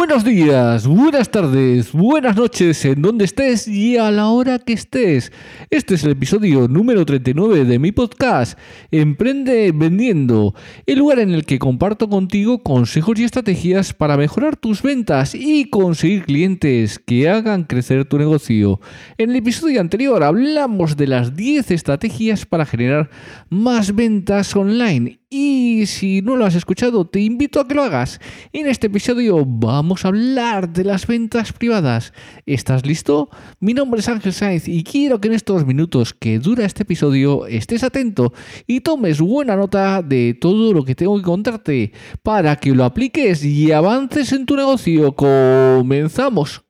Buenos días, buenas tardes, buenas noches, en donde estés y a la hora que estés. Este es el episodio número 39 de mi podcast, Emprende Vendiendo, el lugar en el que comparto contigo consejos y estrategias para mejorar tus ventas y conseguir clientes que hagan crecer tu negocio. En el episodio anterior hablamos de las 10 estrategias para generar más ventas online y si no lo has escuchado, te invito a que lo hagas. En este episodio vamos a hablar de las ventas privadas. ¿Estás listo? Mi nombre es Ángel Sainz y quiero que en estos minutos que dura este episodio estés atento y tomes buena nota de todo lo que tengo que contarte para que lo apliques y avances en tu negocio. Comenzamos.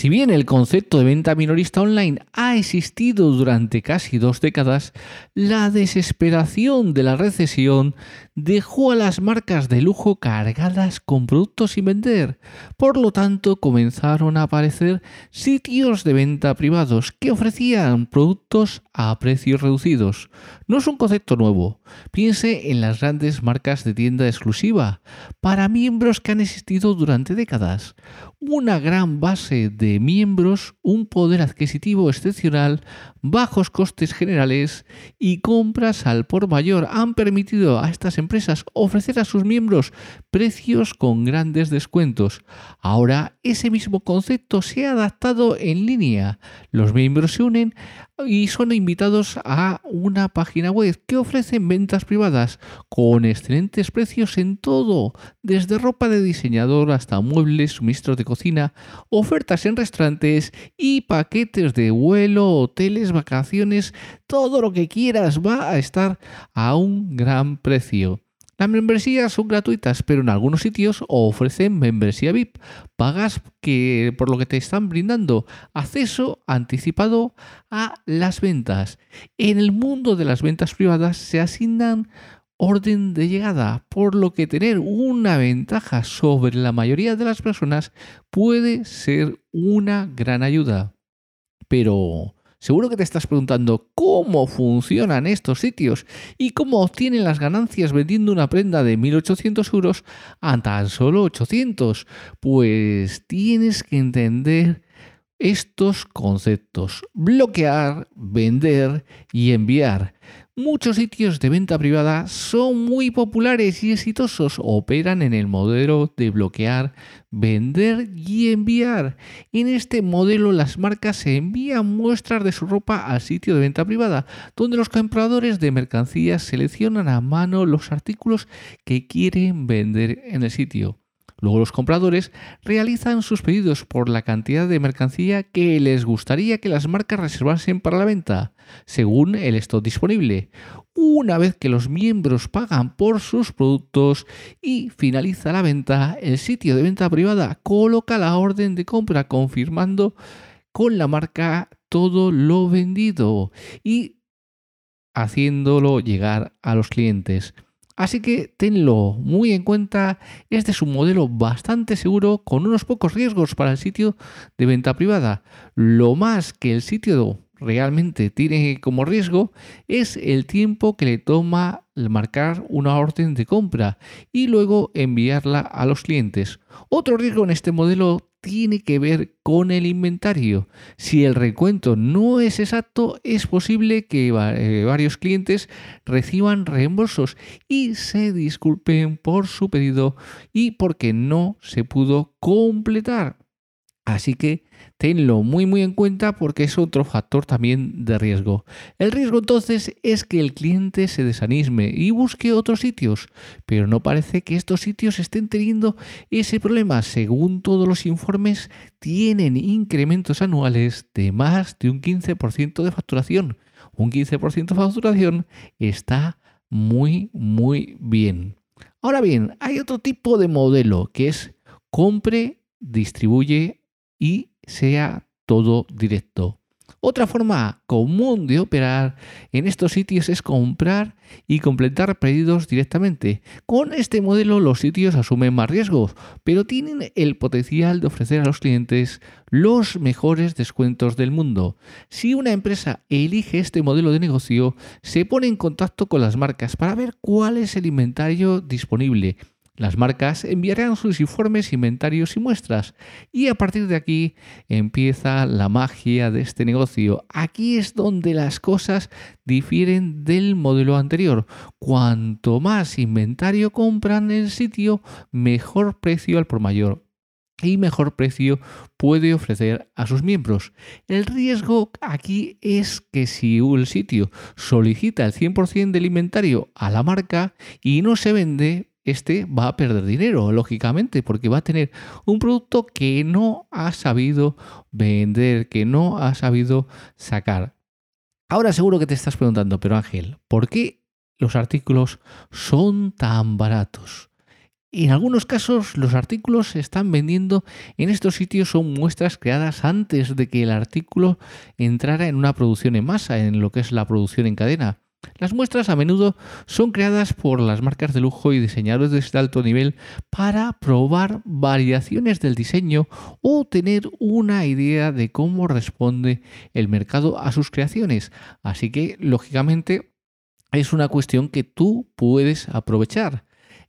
Si bien el concepto de venta minorista online ha existido durante casi dos décadas, la desesperación de la recesión dejó a las marcas de lujo cargadas con productos sin vender. Por lo tanto, comenzaron a aparecer sitios de venta privados que ofrecían productos a precios reducidos. No es un concepto nuevo. Piense en las grandes marcas de tienda exclusiva para miembros que han existido durante décadas. Una gran base de miembros, un poder adquisitivo excepcional, bajos costes generales y compras al por mayor han permitido a estas empresas ofrecer a sus miembros precios con grandes descuentos. Ahora ese mismo concepto se ha adaptado en línea. Los miembros se unen y son invitados a una página web que ofrece ventas privadas con excelentes precios en todo, desde ropa de diseñador hasta muebles, suministros de cocina, ofertas en restaurantes y paquetes de vuelo, hoteles, vacaciones, todo lo que quieras va a estar a un gran precio. Las membresías son gratuitas, pero en algunos sitios ofrecen membresía VIP. Pagas que, por lo que te están brindando acceso anticipado a las ventas. En el mundo de las ventas privadas se asignan orden de llegada, por lo que tener una ventaja sobre la mayoría de las personas puede ser una gran ayuda. Pero Seguro que te estás preguntando cómo funcionan estos sitios y cómo obtienen las ganancias vendiendo una prenda de 1.800 euros a tan solo 800. Pues tienes que entender estos conceptos. Bloquear, vender y enviar. Muchos sitios de venta privada son muy populares y exitosos. Operan en el modelo de bloquear, vender y enviar. En este modelo las marcas envían muestras de su ropa al sitio de venta privada, donde los compradores de mercancías seleccionan a mano los artículos que quieren vender en el sitio. Luego los compradores realizan sus pedidos por la cantidad de mercancía que les gustaría que las marcas reservasen para la venta, según el stock disponible. Una vez que los miembros pagan por sus productos y finaliza la venta, el sitio de venta privada coloca la orden de compra confirmando con la marca todo lo vendido y haciéndolo llegar a los clientes. Así que tenlo muy en cuenta, este es un modelo bastante seguro con unos pocos riesgos para el sitio de venta privada. Lo más que el sitio realmente tiene como riesgo es el tiempo que le toma marcar una orden de compra y luego enviarla a los clientes. Otro riesgo en este modelo tiene que ver con el inventario. Si el recuento no es exacto, es posible que eh, varios clientes reciban reembolsos y se disculpen por su pedido y porque no se pudo completar. Así que tenlo muy muy en cuenta porque es otro factor también de riesgo. El riesgo entonces es que el cliente se desanime y busque otros sitios, pero no parece que estos sitios estén teniendo ese problema. Según todos los informes, tienen incrementos anuales de más de un 15% de facturación. Un 15% de facturación está muy muy bien. Ahora bien, hay otro tipo de modelo que es compre, distribuye y sea todo directo. Otra forma común de operar en estos sitios es comprar y completar pedidos directamente. Con este modelo los sitios asumen más riesgos, pero tienen el potencial de ofrecer a los clientes los mejores descuentos del mundo. Si una empresa elige este modelo de negocio, se pone en contacto con las marcas para ver cuál es el inventario disponible las marcas enviarán sus informes, inventarios y muestras y a partir de aquí empieza la magia de este negocio. Aquí es donde las cosas difieren del modelo anterior. Cuanto más inventario compran en el sitio, mejor precio al por mayor y mejor precio puede ofrecer a sus miembros. El riesgo aquí es que si el sitio solicita el 100% del inventario a la marca y no se vende, este va a perder dinero, lógicamente, porque va a tener un producto que no ha sabido vender, que no ha sabido sacar. Ahora seguro que te estás preguntando, pero Ángel, ¿por qué los artículos son tan baratos? En algunos casos los artículos se están vendiendo en estos sitios son muestras creadas antes de que el artículo entrara en una producción en masa, en lo que es la producción en cadena. Las muestras a menudo son creadas por las marcas de lujo y diseñadores de alto nivel para probar variaciones del diseño o tener una idea de cómo responde el mercado a sus creaciones. Así que, lógicamente, es una cuestión que tú puedes aprovechar.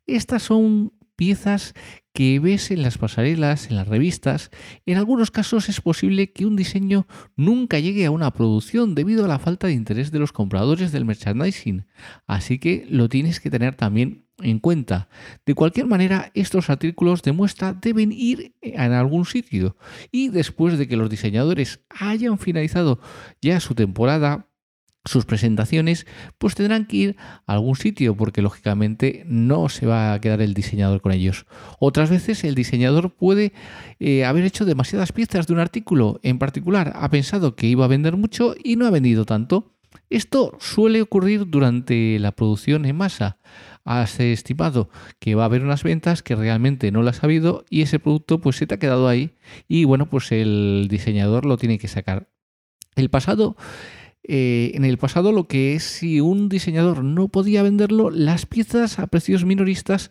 Estas son piezas que ves en las pasarelas, en las revistas. En algunos casos es posible que un diseño nunca llegue a una producción debido a la falta de interés de los compradores del merchandising. Así que lo tienes que tener también en cuenta. De cualquier manera, estos artículos de muestra deben ir en algún sitio y después de que los diseñadores hayan finalizado ya su temporada sus presentaciones, pues tendrán que ir a algún sitio porque lógicamente no se va a quedar el diseñador con ellos. Otras veces el diseñador puede eh, haber hecho demasiadas piezas de un artículo en particular, ha pensado que iba a vender mucho y no ha vendido tanto. Esto suele ocurrir durante la producción en masa. Has estimado que va a haber unas ventas que realmente no las ha habido y ese producto pues se te ha quedado ahí y bueno pues el diseñador lo tiene que sacar. El pasado eh, en el pasado lo que es si un diseñador no podía venderlo, las piezas a precios minoristas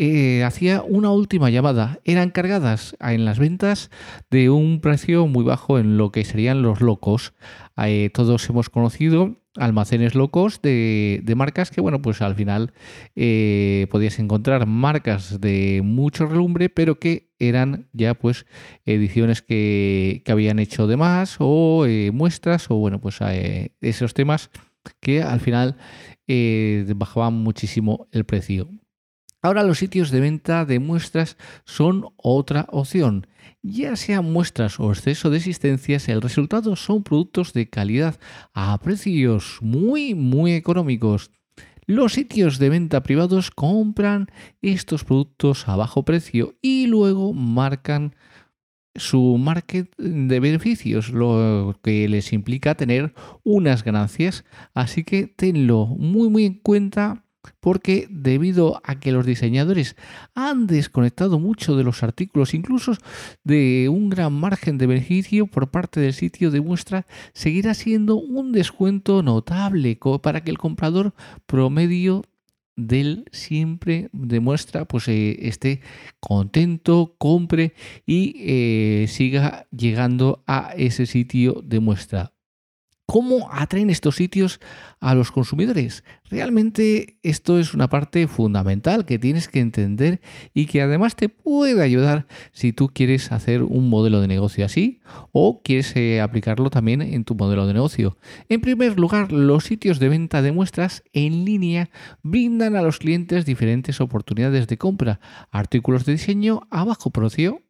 eh, hacía una última llamada. Eran cargadas en las ventas de un precio muy bajo en lo que serían los locos. Eh, todos hemos conocido almacenes locos de, marcas que, bueno, pues al final eh, podías encontrar marcas de mucho relumbre, pero que eran ya pues ediciones que, habían hecho de más o eh, muestras o, bueno, pues eh, esos temas que al final bajaban muchísimo el precio. Ahora los sitios de venta de muestras son otra opción. Ya sean muestras o exceso de existencias, el resultado son productos de calidad a precios muy muy económicos. Los sitios de venta privados compran estos productos a bajo precio y luego marcan su market de beneficios, lo que les implica tener unas ganancias. Así que tenlo muy muy en cuenta porque debido a que los diseñadores han desconectado mucho de los artículos, incluso de un gran margen de beneficio por parte del sitio de muestra, seguirá siendo un descuento notable para que el comprador promedio del siempre demuestra pues eh, esté contento, compre y eh, siga llegando a ese sitio de muestra. ¿Cómo atraen estos sitios a los consumidores? Realmente esto es una parte fundamental que tienes que entender y que además te puede ayudar si tú quieres hacer un modelo de negocio así o quieres eh, aplicarlo también en tu modelo de negocio. En primer lugar, los sitios de venta de muestras en línea brindan a los clientes diferentes oportunidades de compra, artículos de diseño a bajo precio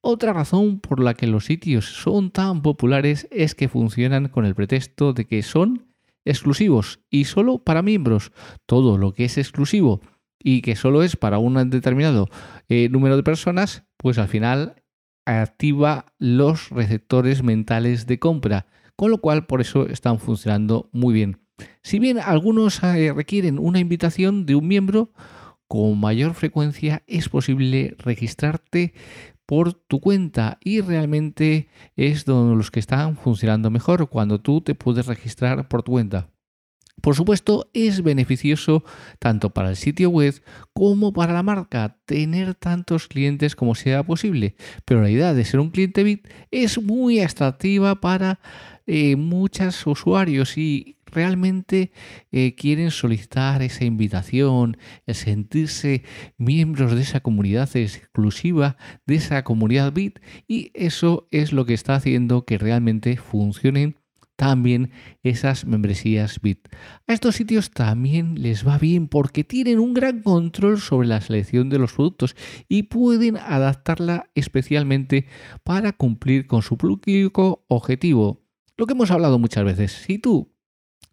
otra razón por la que los sitios son tan populares es que funcionan con el pretexto de que son exclusivos y solo para miembros. Todo lo que es exclusivo y que solo es para un determinado eh, número de personas, pues al final activa los receptores mentales de compra, con lo cual por eso están funcionando muy bien. Si bien algunos eh, requieren una invitación de un miembro, con mayor frecuencia es posible registrarte por tu cuenta y realmente es donde los que están funcionando mejor cuando tú te puedes registrar por tu cuenta. Por supuesto, es beneficioso tanto para el sitio web como para la marca tener tantos clientes como sea posible, pero la idea de ser un cliente bit es muy atractiva para eh, muchos usuarios y realmente eh, quieren solicitar esa invitación, el sentirse miembros de esa comunidad exclusiva, de esa comunidad Bit, y eso es lo que está haciendo que realmente funcionen también esas membresías Bit. A estos sitios también les va bien porque tienen un gran control sobre la selección de los productos y pueden adaptarla especialmente para cumplir con su público objetivo. Lo que hemos hablado muchas veces, si tú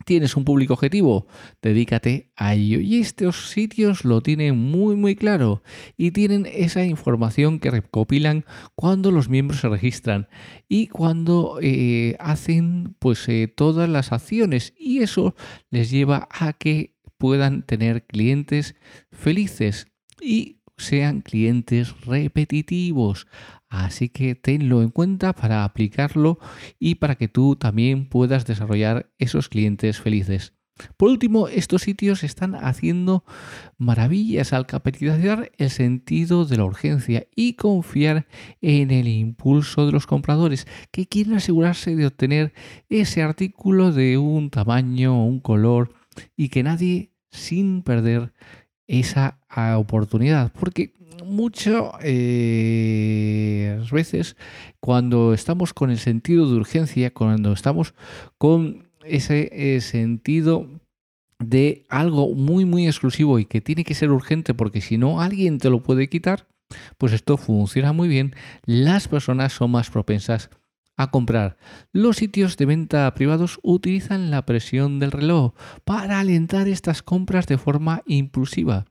tienes un público objetivo, dedícate a ello. Y estos sitios lo tienen muy muy claro y tienen esa información que recopilan cuando los miembros se registran y cuando eh, hacen pues eh, todas las acciones y eso les lleva a que puedan tener clientes felices y sean clientes repetitivos. Así que tenlo en cuenta para aplicarlo y para que tú también puedas desarrollar esos clientes felices. Por último, estos sitios están haciendo maravillas al capitalizar el sentido de la urgencia y confiar en el impulso de los compradores que quieren asegurarse de obtener ese artículo de un tamaño o un color y que nadie sin perder esa oportunidad. Porque muchas eh, veces cuando estamos con el sentido de urgencia, cuando estamos con ese eh, sentido de algo muy muy exclusivo y que tiene que ser urgente porque si no alguien te lo puede quitar, pues esto funciona muy bien. Las personas son más propensas a comprar. Los sitios de venta privados utilizan la presión del reloj para alentar estas compras de forma impulsiva.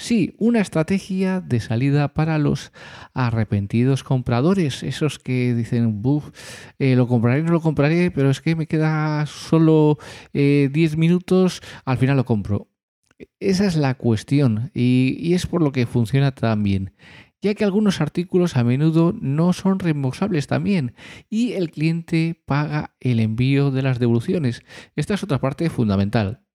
Sí, una estrategia de salida para los arrepentidos compradores, esos que dicen, Buf, eh, lo compraré, no lo compraré, pero es que me queda solo 10 eh, minutos, al final lo compro. Esa es la cuestión y, y es por lo que funciona tan bien ya que algunos artículos a menudo no son reembolsables también y el cliente paga el envío de las devoluciones. Esta es otra parte fundamental.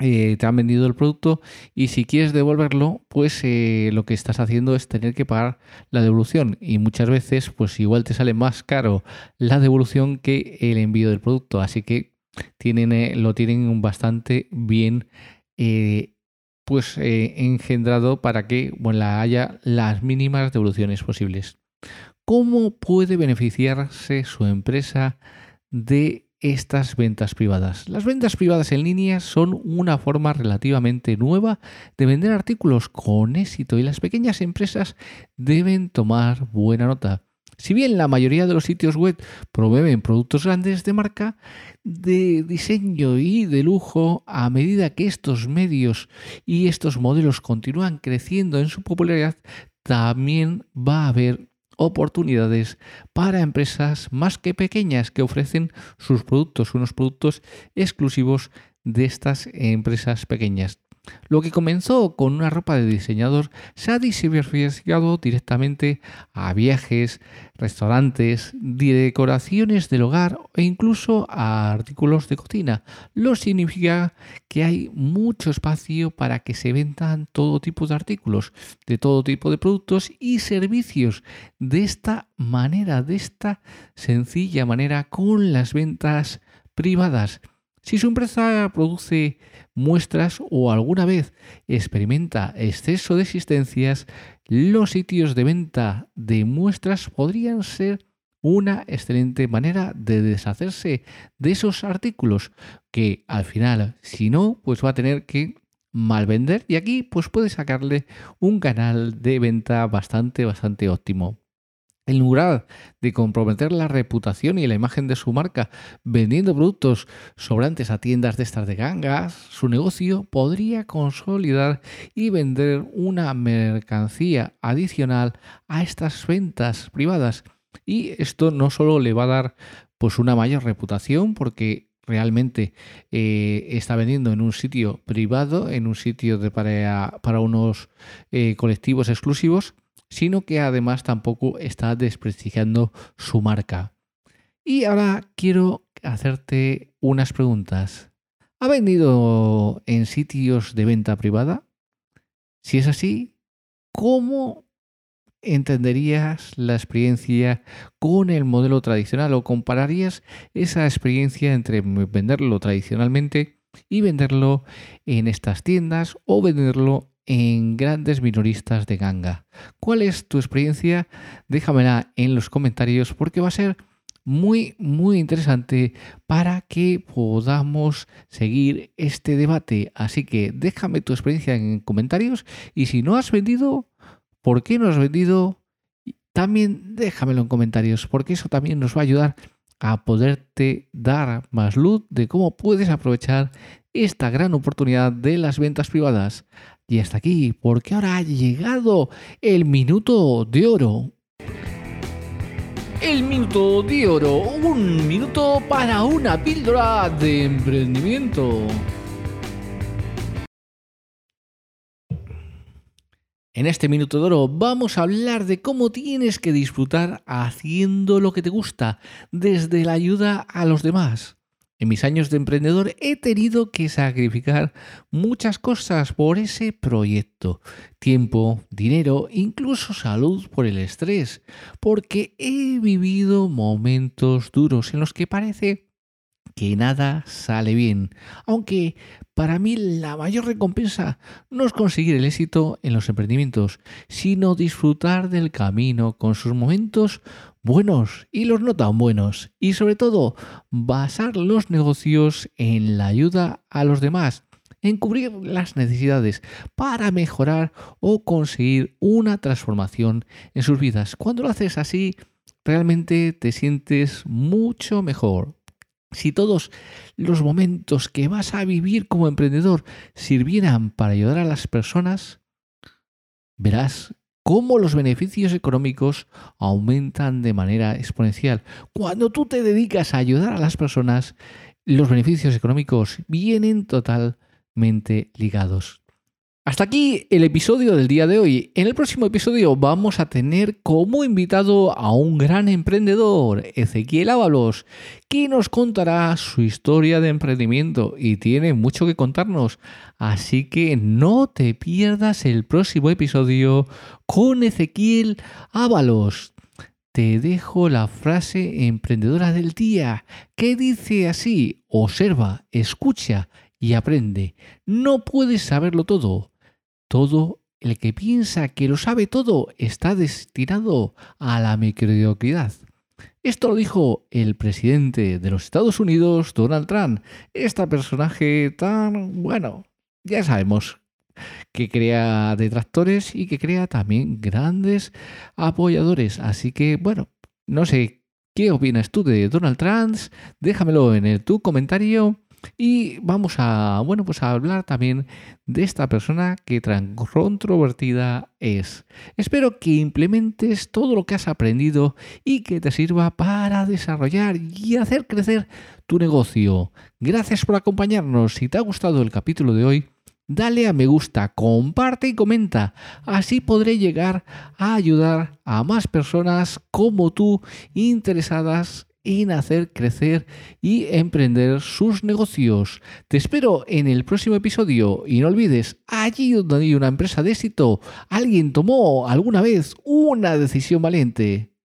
Eh, te han vendido el producto y si quieres devolverlo, pues eh, lo que estás haciendo es tener que pagar la devolución y muchas veces pues igual te sale más caro la devolución que el envío del producto, así que tienen, eh, lo tienen bastante bien pues engendrado para que bueno, haya las mínimas devoluciones posibles. ¿Cómo puede beneficiarse su empresa de estas ventas privadas. Las ventas privadas en línea son una forma relativamente nueva de vender artículos con éxito y las pequeñas empresas deben tomar buena nota. Si bien la mayoría de los sitios web promueven productos grandes de marca, de diseño y de lujo, a medida que estos medios y estos modelos continúan creciendo en su popularidad, también va a haber oportunidades para empresas más que pequeñas que ofrecen sus productos, unos productos exclusivos de estas empresas pequeñas. Lo que comenzó con una ropa de diseñador se ha diversificado directamente a viajes, restaurantes, decoraciones del hogar e incluso a artículos de cocina. Lo significa que hay mucho espacio para que se vendan todo tipo de artículos, de todo tipo de productos y servicios. De esta manera, de esta sencilla manera, con las ventas privadas. Si su empresa produce muestras o alguna vez experimenta exceso de existencias, los sitios de venta de muestras podrían ser una excelente manera de deshacerse de esos artículos que al final, si no, pues va a tener que mal vender y aquí pues puede sacarle un canal de venta bastante, bastante óptimo. En lugar de comprometer la reputación y la imagen de su marca vendiendo productos sobrantes a tiendas de estas de gangas, su negocio podría consolidar y vender una mercancía adicional a estas ventas privadas. Y esto no solo le va a dar pues una mayor reputación porque realmente eh, está vendiendo en un sitio privado, en un sitio de para, para unos eh, colectivos exclusivos, sino que además tampoco está desprestigiando su marca. Y ahora quiero hacerte unas preguntas. ¿Ha vendido en sitios de venta privada? Si es así, ¿cómo entenderías la experiencia con el modelo tradicional o compararías esa experiencia entre venderlo tradicionalmente y venderlo en estas tiendas o venderlo en grandes minoristas de ganga. ¿Cuál es tu experiencia? Déjamela en los comentarios porque va a ser muy, muy interesante para que podamos seguir este debate. Así que déjame tu experiencia en comentarios y si no has vendido, ¿por qué no has vendido? También déjamelo en comentarios porque eso también nos va a ayudar a poderte dar más luz de cómo puedes aprovechar esta gran oportunidad de las ventas privadas. Y hasta aquí, porque ahora ha llegado el minuto de oro. El minuto de oro, un minuto para una píldora de emprendimiento. En este minuto de oro vamos a hablar de cómo tienes que disfrutar haciendo lo que te gusta, desde la ayuda a los demás. En mis años de emprendedor he tenido que sacrificar muchas cosas por ese proyecto. Tiempo, dinero, incluso salud por el estrés. Porque he vivido momentos duros en los que parece que nada sale bien. Aunque para mí la mayor recompensa no es conseguir el éxito en los emprendimientos, sino disfrutar del camino con sus momentos buenos y los no tan buenos. Y sobre todo, basar los negocios en la ayuda a los demás, en cubrir las necesidades para mejorar o conseguir una transformación en sus vidas. Cuando lo haces así, realmente te sientes mucho mejor. Si todos los momentos que vas a vivir como emprendedor sirvieran para ayudar a las personas, verás cómo los beneficios económicos aumentan de manera exponencial. Cuando tú te dedicas a ayudar a las personas, los beneficios económicos vienen totalmente ligados. Hasta aquí el episodio del día de hoy. En el próximo episodio vamos a tener como invitado a un gran emprendedor, Ezequiel Ábalos, que nos contará su historia de emprendimiento y tiene mucho que contarnos. Así que no te pierdas el próximo episodio con Ezequiel Ábalos. Te dejo la frase emprendedora del día que dice así, observa, escucha y aprende. No puedes saberlo todo todo el que piensa que lo sabe todo está destinado a la mediocridad. Esto lo dijo el presidente de los Estados Unidos, Donald Trump. Este personaje tan bueno, ya sabemos que crea detractores y que crea también grandes apoyadores. Así que, bueno, no sé qué opinas tú de Donald Trump. Déjamelo en el, tu comentario. Y vamos a, bueno, pues a hablar también de esta persona que tan controvertida es. Espero que implementes todo lo que has aprendido y que te sirva para desarrollar y hacer crecer tu negocio. Gracias por acompañarnos. Si te ha gustado el capítulo de hoy, dale a me gusta, comparte y comenta. Así podré llegar a ayudar a más personas como tú interesadas en hacer crecer y emprender sus negocios. Te espero en el próximo episodio y no olvides, allí donde hay una empresa de éxito, alguien tomó alguna vez una decisión valiente.